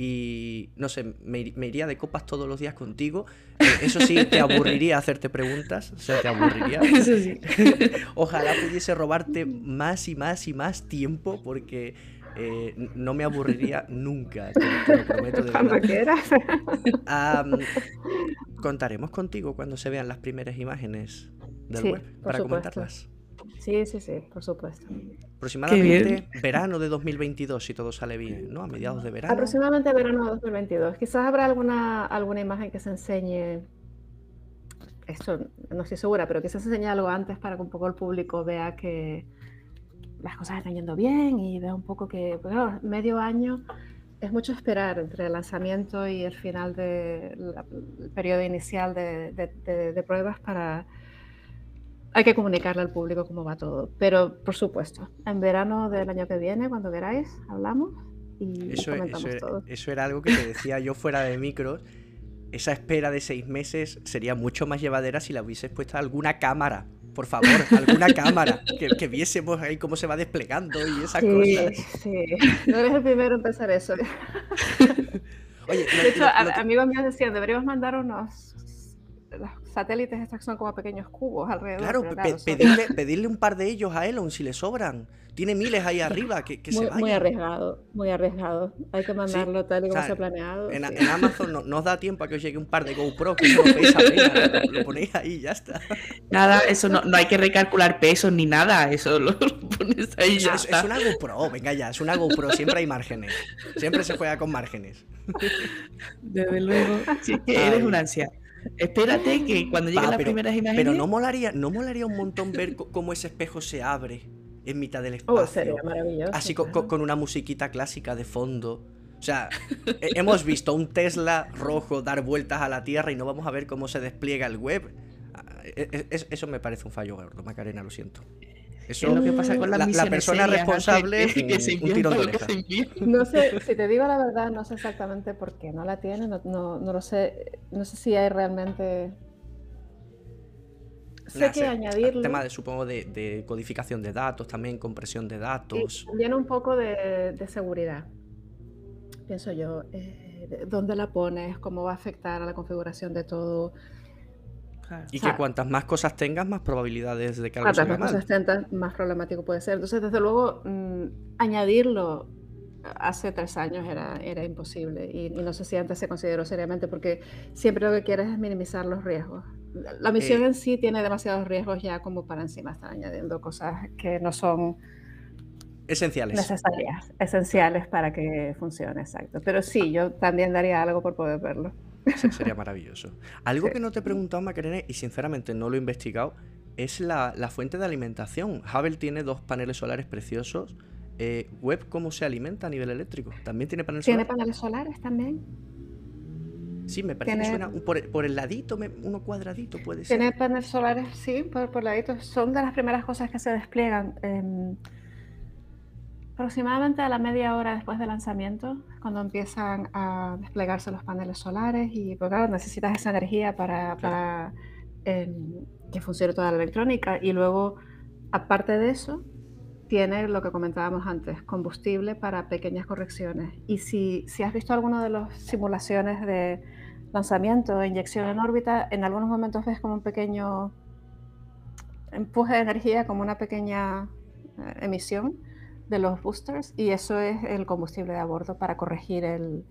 y no sé, me, iría de copas todos los días contigo. Eh, eso sí, te aburriría hacerte preguntas, o sea, te aburriría. Eso sí. Ojalá pudiese robarte más y más y más tiempo porque eh, no me aburriría nunca, te, lo prometo de Cuando quieras. contaremos contigo cuando se vean las primeras imágenes del web para comentarlas. Sí, sí, sí, por supuesto. Aproximadamente verano de 2022, si todo sale bien, ¿no? A mediados de verano. Aproximadamente verano de 2022. Quizás habrá alguna, alguna imagen que se enseñe, esto no estoy segura, pero quizás se enseñe algo antes para que un poco el público vea que las cosas están yendo bien y vea un poco que, bueno, medio año es mucho esperar entre el lanzamiento y el final del periodo inicial de, de pruebas para hay que comunicarle al público cómo va todo. Pero, por supuesto, en verano del año que viene, cuando queráis, hablamos y eso, comentamos eso, todo. Eso era algo que te decía yo fuera de micros. Esa espera de seis meses sería mucho más llevadera si la hubieses puesto alguna cámara. Por favor, alguna cámara. Que, viésemos ahí cómo se va desplegando y esas cosas. Sí, no eres el primero en pensar eso. Oye, de hecho, amigos míos decían, deberíamos mandar unos los satélites estos son como pequeños cubos alrededor. Claro, pedirle, un par de ellos a Elon si le sobran. Tiene miles ahí arriba que, muy, se Muy arriesgado, muy arriesgado. Hay que mandarlo tal y como se ha planeado. En, Amazon no, os da tiempo a que os llegue un par de GoPro que eso lo pesa lo, ponéis ahí y ya está. Nada, eso no, no hay que recalcular pesos ni nada, eso lo, pones ahí ya es, es una GoPro, venga ya, es una GoPro, siempre hay márgenes. Siempre se juega con márgenes. Desde luego, sí que eres un ansia. Espérate que cuando lleguen las primeras imágenes. Pero no molaría, no molaría un montón ver cómo ese espejo se abre en mitad del oh, espacio. Así con, una musiquita clásica de fondo. O sea, hemos visto un Tesla rojo dar vueltas a la Tierra y no vamos a ver cómo se despliega el web. Ah, e, e, eso me parece un fallo gordo, Macarena, lo siento. Eso, lo que pasa con las la, persona responsable, hace que- que se un, tirón de oreja. No sé, si te digo la verdad, no sé exactamente por qué no la tiene, no, no, no lo sé, no sé si hay realmente... Sé que tema de, supongo, de, de codificación de datos, también compresión de datos. Y también un poco de, de seguridad, pienso yo. eh, de ¿Dónde la pones? ¿Cómo va a afectar a la configuración de todo? Claro. Y o sea, que cuantas más cosas tengas, más probabilidades de que algo Cuantas salga más mal. cosas tentas, más problemático puede ser. Entonces, desde luego, mm, añadirlo hace tres años era, era imposible y, y no sé si antes se consideró seriamente porque siempre lo que quieres es minimizar los riesgos. La- La misión Eh, en sí tiene demasiados riesgos ya como para encima estar añadiendo cosas que no son Esenciales. necesarias, esenciales para que funcione, exacto. Pero sí, yo también daría algo por poder verlo. Se- Sería maravilloso. Algo Sí. que no te he preguntado, Macarena, y sinceramente no lo he investigado, es la, la fuente de alimentación. Hubble tiene dos paneles solares preciosos. Eh, ¿Web cómo se alimenta a nivel eléctrico? ¿También tiene paneles ¿Tiene solares? paneles solares también? Sí, me parece que tiene- suena por, el- por el ladito, me- uno cuadradito puede ser. Tiene paneles solares, sí, por, por laditos. Son de las primeras cosas que se despliegan. em, aproximadamente a la media hora después del lanzamiento, cuando empiezan a desplegarse los paneles solares y, pues claro, necesitas esa energía para, para, em, que funcione toda la electrónica. Y luego, aparte de eso, tiene lo que comentábamos antes, combustible para pequeñas correcciones. Y si, si has visto alguna de las simulaciones de lanzamiento, inyección en órbita, en algunos momentos ves como un pequeño empuje de energía, como una pequeña eh, emisión de los boosters, y eso es el combustible de a bordo para corregir el,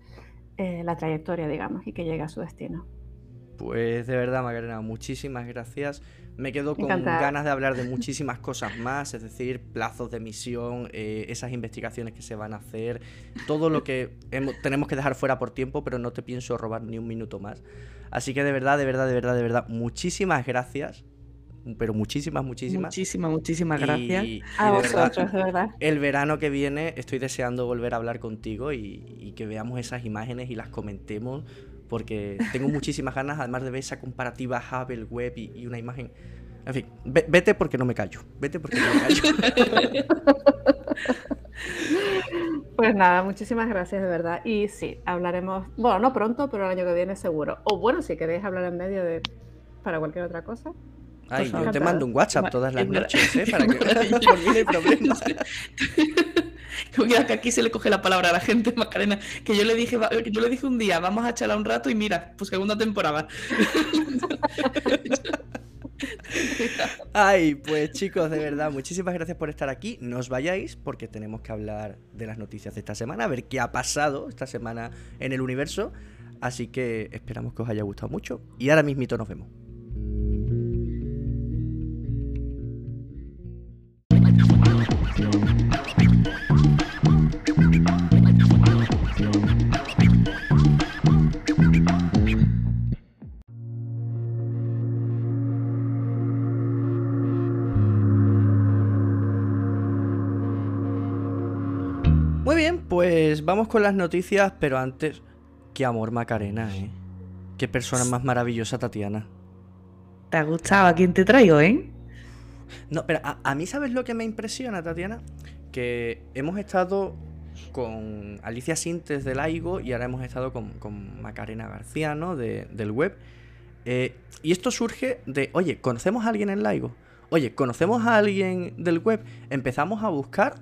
eh, la trayectoria, digamos, y que llegue a su destino. Pues de verdad, Macarena, muchísimas gracias. Me quedo con Encantada. ganas de hablar de muchísimas cosas más, es decir, plazos de misión, eh, esas investigaciones que se van a hacer, todo lo que tenemos que dejar fuera por tiempo, pero no te pienso robar ni un minuto más. Así que de verdad, de verdad, de verdad, de verdad, muchísimas gracias, pero muchísimas, muchísimas. Muchísimas, muchísimas gracias. Y, y A vosotros, de verdad. el verano que viene estoy deseando volver a hablar contigo y, y que veamos esas imágenes y las comentemos porque tengo muchísimas ganas además de ver esa comparativa Hubble Web y, y una imagen. En fin, ve- vete porque no me callo. Vete porque no me callo. Pues nada, muchísimas gracias, de verdad. Y sí, hablaremos, bueno, no pronto, pero el año que viene seguro. O bueno, si queréis hablar en medio de para cualquier otra cosa. Ay, yo te mando un WhatsApp todas las noches, ¿eh? Para que por mí no hay problema. Mira que aquí se le coge la palabra a la gente, Macarena. Que yo le dije, que yo le dije un día, vamos a charlar un rato y mira, pues segunda temporada. Ay, pues chicos, de verdad, muchísimas gracias por estar aquí. No os vayáis porque tenemos que hablar de las noticias de esta semana, a ver qué ha pasado esta semana en el universo. Así que esperamos que os haya gustado mucho. Y ahora mismito nos vemos. Muy bien, pues vamos con las noticias, pero antes, qué amor Macarena, ¿eh? Qué persona más maravillosa Tatiana. ¿Te ha gustado a quién te traigo, eh? No, pero a, a mí, ¿sabes lo que me impresiona, Tatiana? Que hemos estado con Alicia Sintes del AIGO y ahora hemos estado con, con Macarena García, ¿no? De- del web. Eh, y esto surge de, oye, ¿conocemos a alguien en Laigo? Oye, ¿conocemos a alguien del web? Empezamos a buscar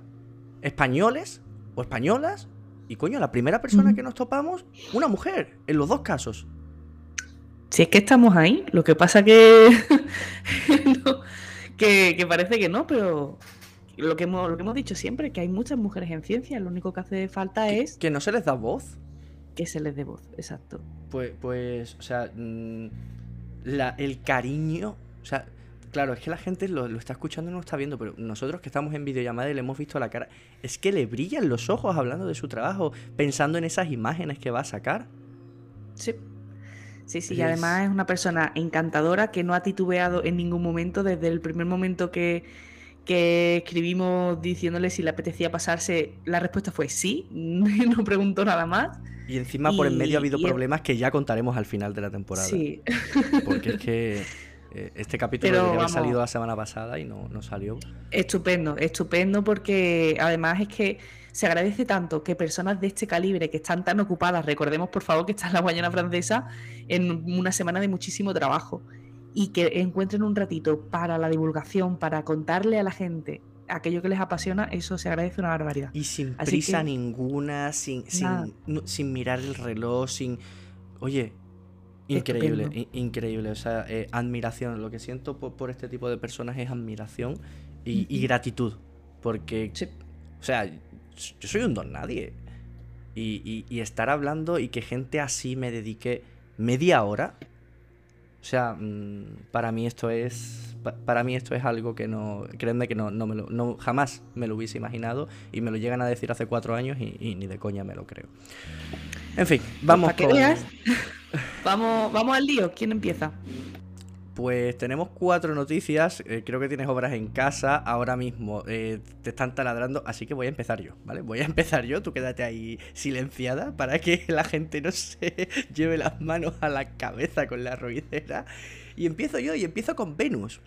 españoles o españolas y, coño, la primera persona que nos topamos, una mujer, en los dos casos. Si es que estamos ahí, lo que pasa que, no, que, que parece que no, pero lo que, hemos, lo que hemos dicho siempre, que hay muchas mujeres en ciencia, lo único que hace falta Que, es que no se les da voz. que se les dé voz, exacto. Pues, pues, o sea, mm, la- el cariño, o sea, claro, es que la gente lo, lo está escuchando y no lo está viendo, pero nosotros que estamos en videollamada y le hemos visto la cara, es que le brillan los ojos hablando de su trabajo, pensando en esas imágenes que va a sacar. Sí. Sí, sí, y además es una persona encantadora que no ha titubeado en ningún momento, desde el primer momento que, que escribimos diciéndole si le apetecía pasarse, la respuesta fue sí, no preguntó nada más. Y encima por en medio ha habido el- problemas que ya contaremos al final de la temporada. Sí, Porque es que Eh, este capítulo Pero, debería haber vamos. salido la semana pasada y no, no salió. Estupendo, estupendo porque además es que se agradece tanto que personas de este calibre que están tan ocupadas, recordemos por favor que está en la Guayana Francesa en una semana de muchísimo trabajo y que encuentren un ratito para la divulgación, para contarle a la gente aquello que les apasiona, eso se agradece una barbaridad. Y sin Así prisa que- ninguna, sin, sin, sin mirar el reloj, sin... Oye, increíble, in- increíble. O sea, eh, admiración. Lo que siento por, por este tipo de personas es admiración y, gratitud. Porque, Sí. o sea, yo soy un don nadie. Y, y- y estar hablando y que gente así me dedique media hora. O sea, mm, para mí esto es. pa- Para mí esto es algo que no. Créanme que no, no me lo, no, jamás me lo hubiese imaginado. Y me lo llegan a decir hace cuatro años y, y ni de coña me lo creo. En fin, vamos para que con. veas. vamos, vamos al lío. ¿Quién empieza? Pues tenemos cuatro noticias. eh, creo que tienes obras en casa ahora mismo. eh, te están taladrando, así que voy a empezar yo, ¿vale? Voy a empezar yo. Tú quédate ahí silenciada para que la gente no se lleve las manos a la cabeza con la ruidera. Y empiezo yo y empiezo con Venus.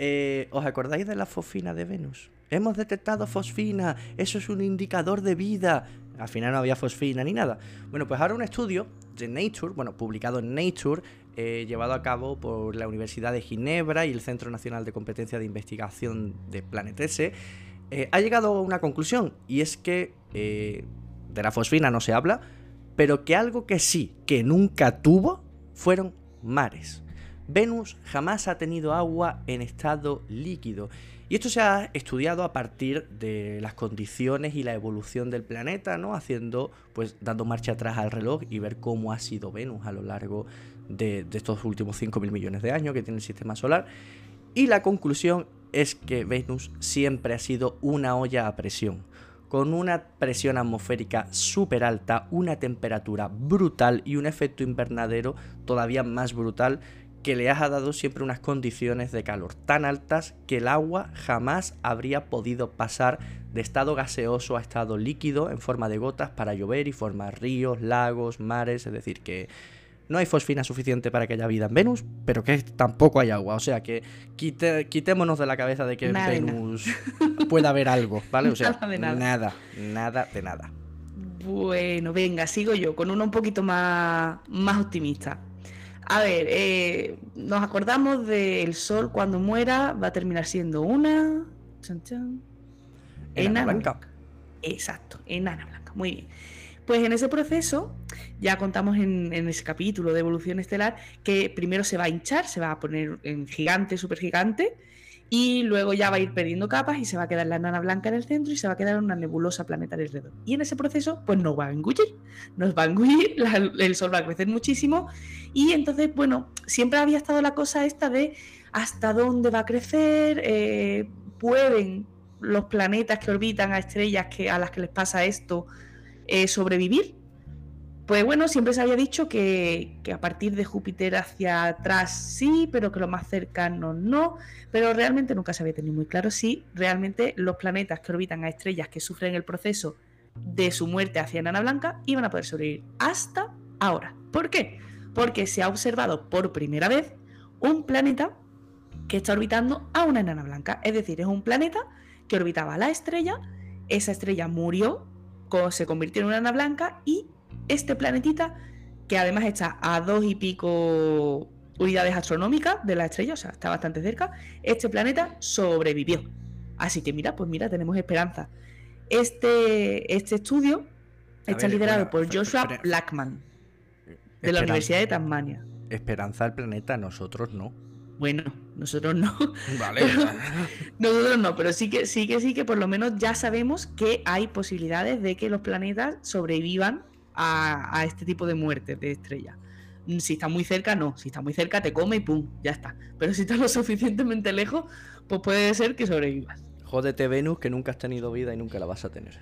Eh, ¿Os acordáis de la fosfina de Venus? Hemos detectado fosfina, eso es un indicador de vida. Al final no había fosfina ni nada. Bueno, pues ahora un estudio de Nature, bueno, publicado en Nature, eh, llevado a cabo por la Universidad de Ginebra y el Centro Nacional de Competencia de Investigación de Planet S, eh, ha llegado a una conclusión, y es que eh, de la fosfina no se habla, pero que algo que sí, que nunca tuvo, fueron mares. Venus jamás ha tenido agua en estado líquido. Y esto se ha estudiado a partir de las condiciones y la evolución del planeta, ¿no? Haciendo, pues, dando marcha atrás al reloj y ver cómo ha sido Venus a lo largo de estos últimos 5.000 millones de años que tiene el sistema solar. Y la conclusión es que Venus siempre ha sido una olla a presión, con una presión atmosférica súper alta, una temperatura brutal y un efecto invernadero todavía más brutal que le ha dado siempre unas condiciones de calor tan altas que el agua jamás habría podido pasar de estado gaseoso a estado líquido en forma de gotas para llover y formar ríos, lagos, mares, es decir que no hay fosfina suficiente para que haya vida en Venus, pero que tampoco hay agua. O sea que quite- quitémonos de la cabeza de que en Nada de. Venus pueda haber algo, ¿vale? O sea, Nada de nada. nada, nada de nada. Bueno, venga, sigo yo con uno un poquito más, más optimista. A ver, eh, nos acordamos del Sol cuando muera va a terminar siendo una... chan, chan, Enana enana blanca. blanca. Exacto, enana blanca, muy bien. Pues en ese proceso, ya contamos en, ese capítulo de evolución estelar, que primero se va a hinchar, se va a poner en gigante, súper gigante, y luego ya va a ir perdiendo capas y se va a quedar la enana blanca en el centro y se va a quedar una nebulosa planetaria alrededor. Y en ese proceso, pues nos va a engullir, nos va a engullir, el Sol va a crecer muchísimo, y entonces, bueno, siempre había estado la cosa esta de hasta dónde va a crecer, eh, pueden los planetas que orbitan a estrellas que, a las que les pasa esto eh, sobrevivir. Pues bueno, siempre se había dicho que, a partir de Júpiter hacia atrás sí, pero que lo más cercano no. Pero realmente nunca se había tenido muy claro si realmente los planetas que orbitan a estrellas que sufren el proceso de su muerte hacia enana blanca iban a poder sobrevivir hasta ahora. ¿Por qué? Porque se ha observado por primera vez un planeta que está orbitando a una enana blanca. Es decir, es un planeta que orbitaba la estrella, esa estrella murió, se convirtió en una enana blanca y este planetita, que además está a dos y pico unidades astronómicas de la estrella, o sea, está bastante cerca, este planeta sobrevivió. Así que mira, pues mira, tenemos esperanza. Este, este estudio A está ver, liderado bueno, por Joshua espera. Blackman, de la Universidad de Tasmania. Esperanza al planeta, nosotros no. Bueno, nosotros no. Vale. Nosotros no, pero sí que sí que sí que por lo menos ya sabemos que hay posibilidades de que los planetas sobrevivan a, a este tipo de muertes de estrellas. Mm, Si está muy cerca, no. Si está muy cerca, te come y pum, ya está. Pero si está lo suficientemente lejos, pues puede ser que sobrevivas. Jódete Venus que nunca has tenido vida y nunca la vas a tener.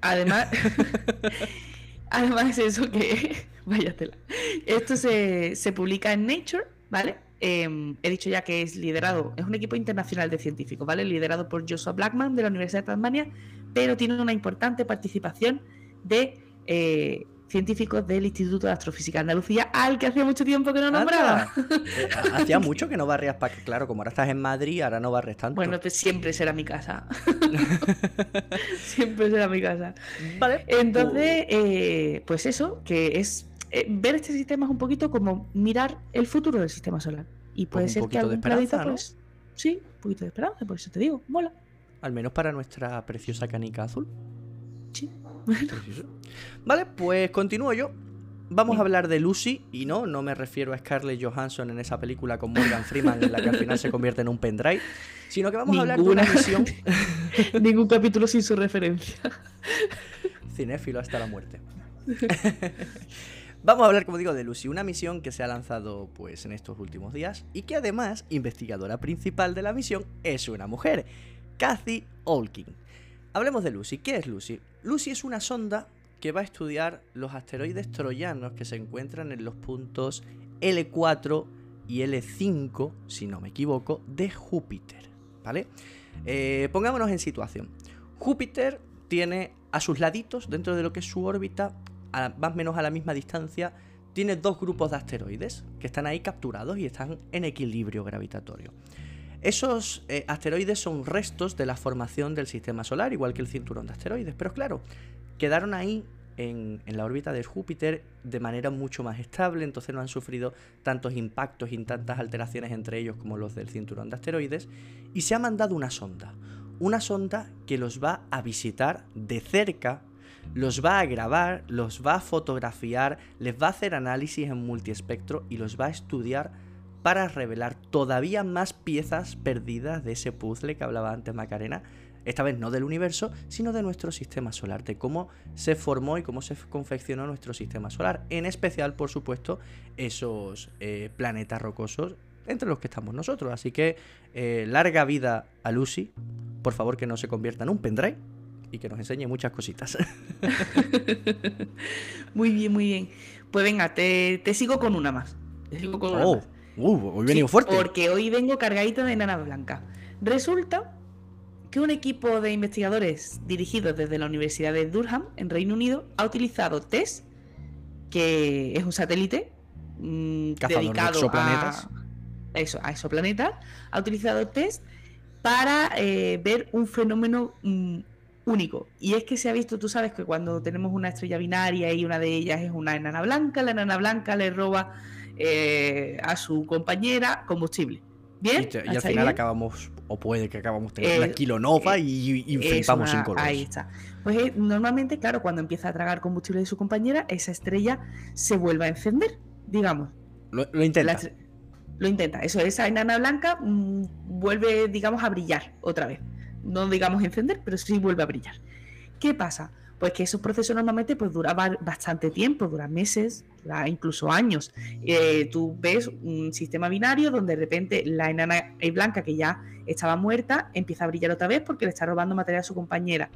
Además, además eso que, vaya tela. Esto se, se publica en Nature, ¿vale? Eh, he dicho ya que es liderado, es un equipo internacional de científicos, ¿vale? Liderado por Joshua Blackman de la Universidad de Tasmania, pero tiene una importante participación de eh, científicos del Instituto de Astrofísica de Andalucía, al que hacía mucho tiempo que no nombraba. Eh, hacía mucho que no barrías para que, claro, como ahora estás en Madrid, ahora no barres tanto. Bueno, pues siempre será mi casa. siempre será mi casa. vale. Entonces, eh, pues eso, que es eh, ver este sistema es un poquito como mirar el futuro del sistema solar. Y puede ser que algún planeta, ¿no? pues, sí, un poquito de esperanza, por eso te digo, mola. Al menos para nuestra preciosa canica azul. Sí. Vale, pues continúo yo. Vamos a hablar de Lucy, y no, no me refiero a Scarlett Johansson en esa película con Morgan Freeman en la que al final se convierte en un pendrive, sino que vamos a hablar de una misión Ningún capítulo sin su referencia. cinéfilo hasta la muerte. Vamos a hablar, como digo, de Lucy, una misión que se ha lanzado pues en estos últimos días y que además, investigadora principal de la misión, es una mujer, Kathy Olkin. Hablemos de Lucy. ¿Qué es Lucy? Lucy es una sonda que va a estudiar los asteroides troyanos que se encuentran en los puntos L4 y L5, si no me equivoco, de Júpiter. ¿Vale? Eh, pongámonos en situación. Júpiter tiene a sus laditos, dentro de lo que es su órbita, a- más o menos a la misma distancia, tiene dos grupos de asteroides que están ahí capturados y están en equilibrio gravitatorio. Esos eh, asteroides son restos de la formación del sistema solar, igual que el cinturón de asteroides, pero claro, quedaron ahí en, en la órbita de Júpiter de manera mucho más estable, entonces no han sufrido tantos impactos y tantas alteraciones entre ellos como los del cinturón de asteroides, y se ha mandado una sonda, una sonda que los va a visitar de cerca, los va a grabar, los va a fotografiar, les va a hacer análisis en multiespectro y los va a estudiar para revelar todavía más piezas perdidas de ese puzzle que hablaba antes Macarena, esta vez no del universo, sino de nuestro sistema solar, de cómo se formó y cómo se confeccionó nuestro sistema solar, en especial, por supuesto, esos eh, planetas rocosos entre los que estamos nosotros. Así que eh, larga vida a Lucy, por favor que no se convierta en un pendrive y que nos enseñe muchas cositas. Muy bien, muy bien. Pues venga, te, te sigo con una más. Te sigo con una oh, más. Uh, hoy Sí, fuerte. Porque hoy vengo cargadito de nana blanca. Resulta que un equipo de investigadores dirigidos desde la Universidad de Durham, en Reino Unido, ha utilizado TESS, que es un satélite mm, Cazador de dedicado exoplanetas. a, eso, a exoplanetas, ha utilizado TESS para eh, ver un fenómeno mm, único. Y es que se ha visto, tú sabes que cuando tenemos una estrella binaria y una de ellas es una enana blanca, la enana blanca le roba eh, a su compañera combustible. ¿Bien? Y, y ¿Hasta al final bien? acabamos, o puede que acabamos teniendo Eh, una kilonova eh, y, y Es flipamos una- sin. Ahí está. Pues eh, normalmente, claro, cuando empieza a tragar combustible de su compañera, esa estrella se vuelve a encender, digamos. Lo, lo intenta. La lo intenta. Eso, esa enana blanca mm, vuelve, digamos, a brillar otra vez. No digamos encender, pero sí vuelve a brillar. ¿Qué pasa? Pues que esos procesos normalmente pues duraban bastante tiempo, duran meses, dura incluso años. Eh, tú ves un sistema binario donde de repente la enana blanca que ya estaba muerta empieza a brillar otra vez porque le está robando material a su compañera.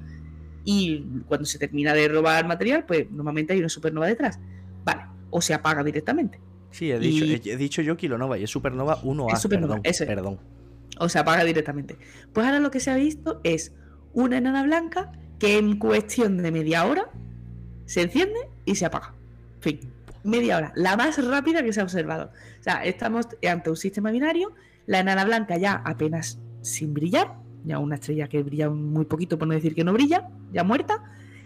Y cuando se termina de robar material, pues normalmente hay una supernova detrás. Vale, o se apaga directamente. Sí, he dicho, y- he, dicho yo kilonova y es supernova 1A. Es supernova, perdón, eso es. perdón. o se apaga directamente. Pues ahora lo que se ha visto es una enana blanca que en cuestión de media hora se enciende y se apaga. Fin, media hora, la más rápida que se ha observado. O sea, estamos ante un sistema binario, la enana blanca ya apenas sin brillar, ya una estrella que brilla muy poquito por no decir que no brilla, ya muerta,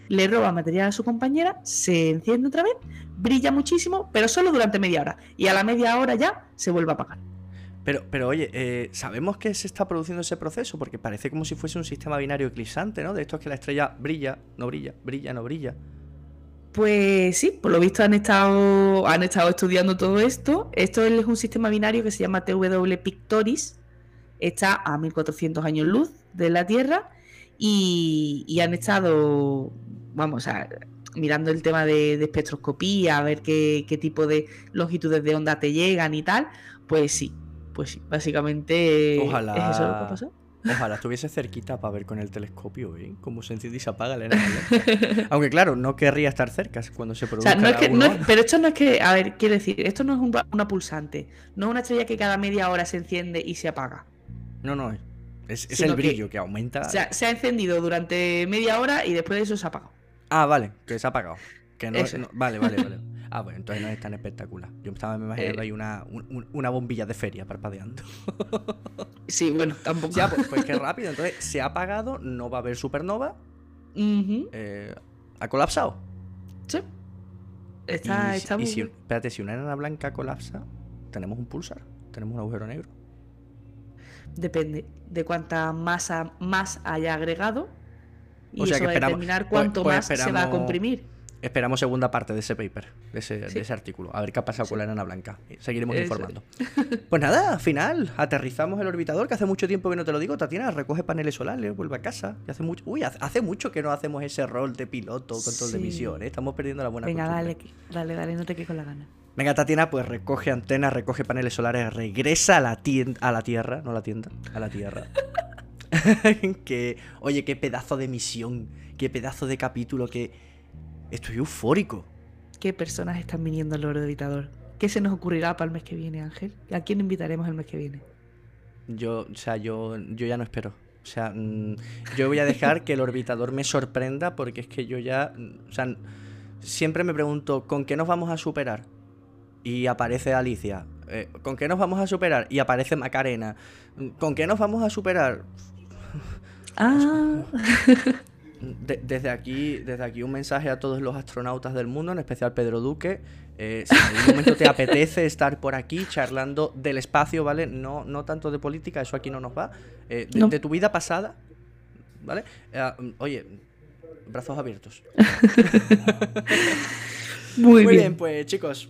le roba material a su compañera, se enciende otra vez, brilla muchísimo, pero solo durante media hora. Y a la media hora ya se vuelve a apagar. Pero, pero oye, eh, ¿sabemos que se está produciendo ese proceso? Porque parece como si fuese un sistema binario eclipsante, ¿no? De esto es que la estrella brilla, no brilla, brilla, no brilla. Pues sí, por lo visto han estado, han estado estudiando todo esto. Esto es un sistema binario que se llama TW Pictoris. Está a 1400 años luz de la Tierra y, han estado, vamos, a, mirando el tema de, espectroscopía, a ver qué tipo de longitudes de onda te llegan y tal. Pues sí, pues sí, básicamente Ojalá. es eso lo que ha pasado. Ojalá estuviese cerquita para ver con el telescopio, ¿eh? Cómo se enciende y se apaga la. Aunque claro, no querría estar cerca cuando se O produzca sea, no es que, no uno es- pero esto no es que, a ver, quiero decir, esto no es un- una pulsante, no es una estrella que cada media hora se enciende y se apaga. No, no, es, es el brillo que, aumenta. O sea, se ha encendido durante media hora y después de eso se ha apagado. Ah, vale, que se ha apagado. Que no, no- vale, vale, vale. Ah, bueno, entonces no es tan espectacular. Yo me estaba imaginando Eh. ahí una, un- un- una bombilla de feria parpadeando. Sí, bueno, tampoco. Ya, pues, pues qué rápido. Entonces, se ha apagado, no va a haber supernova. Eh, ha colapsado. sí. Está, y, está y muy si, espérate, si una enana blanca colapsa, tenemos un pulsar, tenemos un agujero negro. Depende de cuánta masa más haya agregado. Y O sea eso que va a determinar pues- cuánto pues más se va a comprimir. Esperamos segunda parte de ese paper, de ese, Sí. de ese artículo. A ver qué ha pasado con la enana blanca. Seguiremos Eso. informando. Pues nada, final. Aterrizamos el orbitador, que hace mucho tiempo que no te lo digo. Tatiana recoge paneles solares, vuelve a casa. Y hace mucho, uy, hace, mucho que no hacemos ese rol de piloto, control de Sí. misión. ¿eh? Estamos perdiendo la buena Venga, dale, dale, dale, no te quedes con la gana. Venga, Tatiana, pues recoge antenas, recoge paneles solares, regresa a la, tien- a la Tierra, no a la tienda, a la Tierra. que, oye, qué pedazo de misión, qué pedazo de capítulo, que estoy eufórico. ¿Qué personas están viniendo al orbitador? ¿Qué se nos ocurrirá para el mes que viene, Ángel? ¿A quién invitaremos el mes que viene? Yo, o sea, yo, yo ya no espero. O sea, mm, yo voy a dejar que el orbitador me sorprenda porque es que yo ya, mm, o sea, siempre me pregunto, ¿con qué nos vamos a superar? Y aparece Alicia. Eh, ¿Con qué nos vamos a superar? Y aparece Macarena. Mm, ¿Con qué nos vamos a superar? Ah, De- desde aquí, desde aquí un mensaje a todos los astronautas del mundo, en especial Pedro Duque. Eh, si en algún momento te apetece estar por aquí charlando del espacio, ¿vale? No, no tanto de política, eso aquí no nos va. Eh, de, No. de tu vida pasada, ¿vale? Eh, oye, brazos abiertos. muy, Muy bien. bien, pues chicos,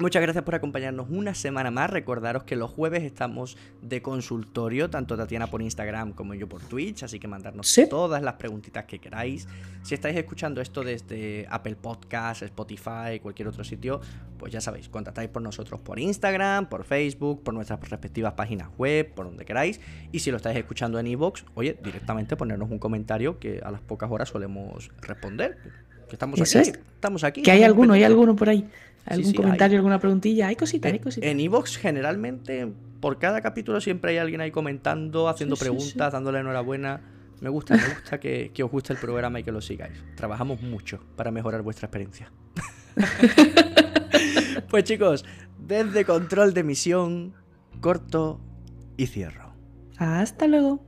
muchas gracias por acompañarnos una semana más. Recordaros que los jueves estamos de consultorio, tanto Tatiana por Instagram como yo por Twitch, así que mandarnos Sí. todas las preguntitas que queráis. Si estáis escuchando esto desde Apple Podcast, Spotify, cualquier otro sitio, pues ya sabéis, contactáis por nosotros por Instagram, por Facebook, por nuestras respectivas páginas web, por donde queráis. Y si lo estáis escuchando en iVoox, oye, directamente ponernos un comentario que a las pocas horas solemos responder. Que estamos aquí, es. estamos aquí. Que hay alguno, hay alguno por ahí. ¿Algún sí, comentario, hay. alguna preguntilla? Hay cositas, hay cositas. En Evox generalmente, por cada capítulo siempre hay alguien ahí comentando, haciendo Sí, preguntas, dándole enhorabuena. Me gusta, me gusta que, que os guste el programa y que lo sigáis. Trabajamos mucho para mejorar vuestra experiencia. pues chicos, desde control de misión, corto y cierro. Hasta luego.